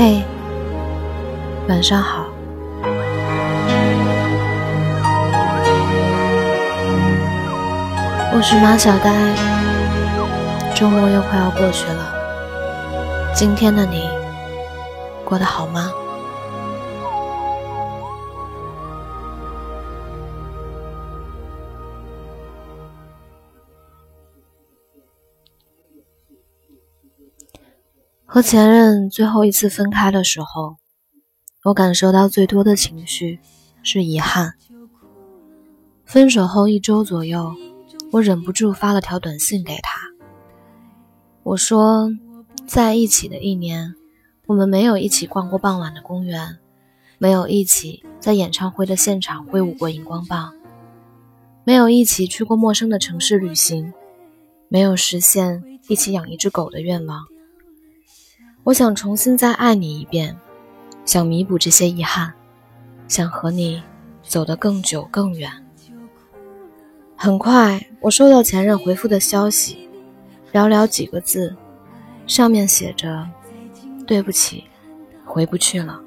嘿，晚上好。我是马小呆，周末又快要过去了，今天的你过得好吗？和前任最后一次分开的时候，我感受到最多的情绪是遗憾。分手后一周左右，我忍不住发了条短信给他，我说，在一起的一年，我们没有一起逛过傍晚的公园，没有一起在演唱会的现场挥舞过荧光棒，没有一起去过陌生的城市旅行，没有实现一起养一只狗的愿望。我想重新再爱你一遍，想弥补这些遗憾，想和你走得更久更远。很快，我收到前任回复的消息，寥寥几个字，上面写着：“对不起，回不去了。”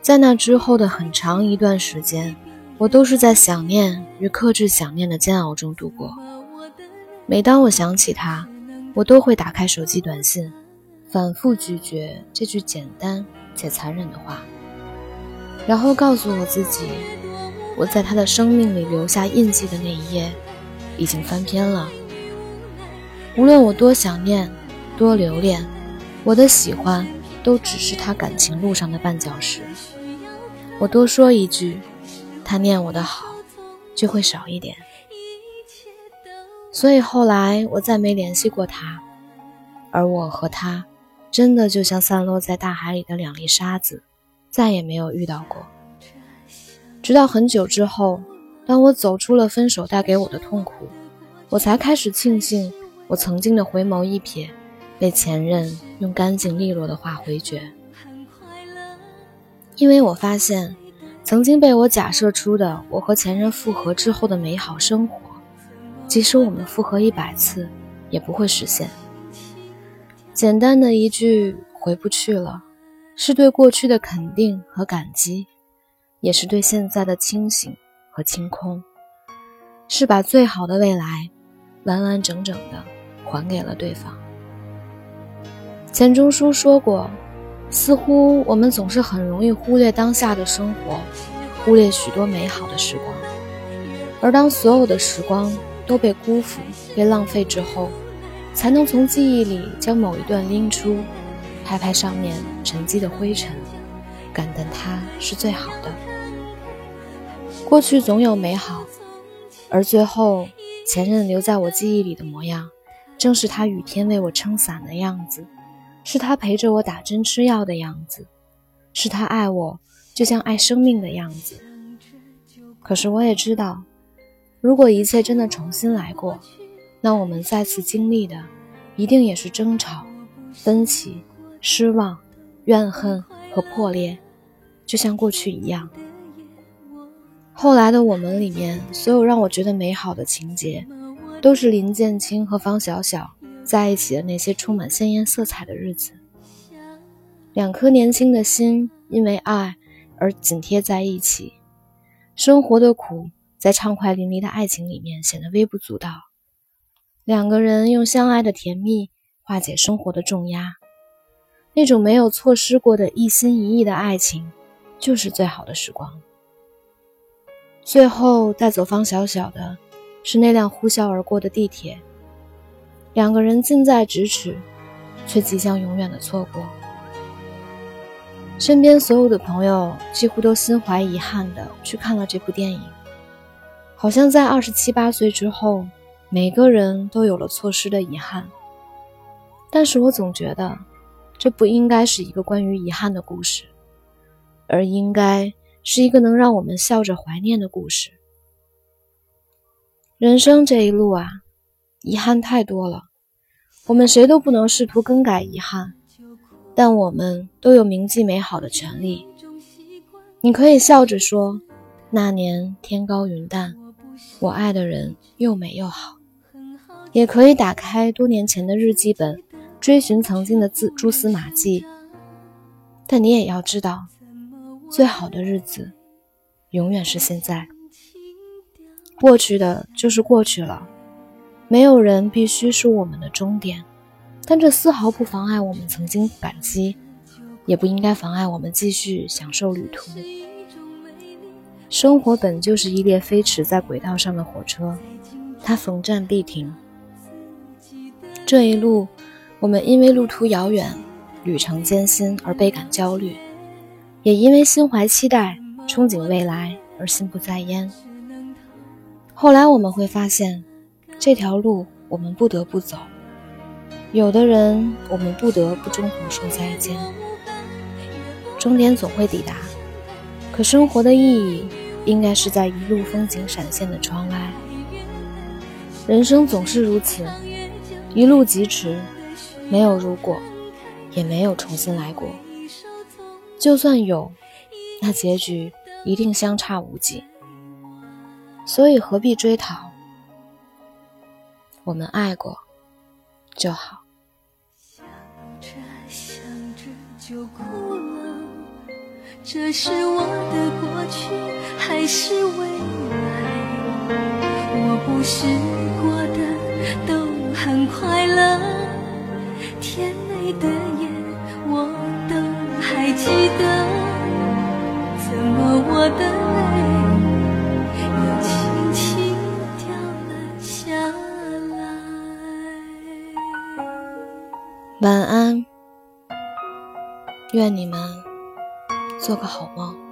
在那之后的很长一段时间，我都是在想念与克制想念的煎熬中度过。每当我想起他，我都会打开手机短信，反复咀嚼这句简单且残忍的话，然后告诉我自己，我在他的生命里留下印记的那一页已经翻篇了。无论我多想念，多留恋，我的喜欢都只是他感情路上的绊脚石。我多说一句，他念我的好就会少一点。所以后来我再没联系过他，而我和他，真的就像散落在大海里的两粒沙子，再也没有遇到过。直到很久之后，当我走出了分手带给我的痛苦，我才开始庆幸我曾经的回眸一瞥，被前任用干净利落的话回绝。因为我发现，曾经被我假设出的我和前任复合之后的美好生活。即使我们复合一百次，也不会实现。简单的一句“回不去了”，是对过去的肯定和感激，也是对现在的清醒和清空，是把最好的未来完完整整的还给了对方。钱钟书说过：“似乎我们总是很容易忽略当下的生活，忽略许多美好的时光，而当所有的时光……”都被辜负、被浪费之后，才能从记忆里将某一段拎出，拍拍上面沉积的灰尘，感叹它是最好的。过去总有美好，而最后前任留在我记忆里的模样，正是他雨天为我撑伞的样子，是他陪着我打针吃药的样子，是他爱我就像爱生命的样子。可是我也知道。如果一切真的重新来过，那我们再次经历的，一定也是争吵、分歧、失望、怨恨和破裂，就像过去一样。后来的我们里面，所有让我觉得美好的情节，都是林建清和方小小在一起的那些充满鲜艳色彩的日子。两颗年轻的心因为爱而紧贴在一起，生活的苦。在畅快淋漓的爱情里面显得微不足道，两个人用相爱的甜蜜化解生活的重压，那种没有错失过的一心一意的爱情，就是最好的时光。最后带走方小小的，是那辆呼啸而过的地铁，两个人近在咫尺，却即将永远的错过。身边所有的朋友几乎都心怀遗憾的去看了这部电影。好像在二十七八岁之后，每个人都有了错失的遗憾。但是我总觉得，这不应该是一个关于遗憾的故事，而应该是一个能让我们笑着怀念的故事。人生这一路啊，遗憾太多了，我们谁都不能试图更改遗憾，但我们都有铭记美好的权利。你可以笑着说：“那年天高云淡。”我爱的人又美又好，也可以打开多年前的日记本，追寻曾经的自蛛丝马迹。但你也要知道，最好的日子永远是现在。过去的就是过去了，没有人必须是我们的终点，但这丝毫不妨碍我们曾经感激，也不应该妨碍我们继续享受旅途。生活本就是一列飞驰在轨道上的火车，它逢站必停。这一路，我们因为路途遥远、旅程艰辛而倍感焦虑，也因为心怀期待、憧憬未来而心不在焉。后来我们会发现，这条路我们不得不走，有的人我们不得不中途说再见。终点总会抵达，可生活的意义应该是在一路风景闪现的窗外。人生总是如此，一路疾驰，没有如果，也没有重新来过。就算有，那结局一定相差无几。所以何必追讨？我们爱过就好。想着想着就哭了，这是我的过去还是未来？我不是过得都很快乐，甜美的夜我都还记得，怎么我的泪又轻轻掉了下来？晚安，愿你们做个好梦。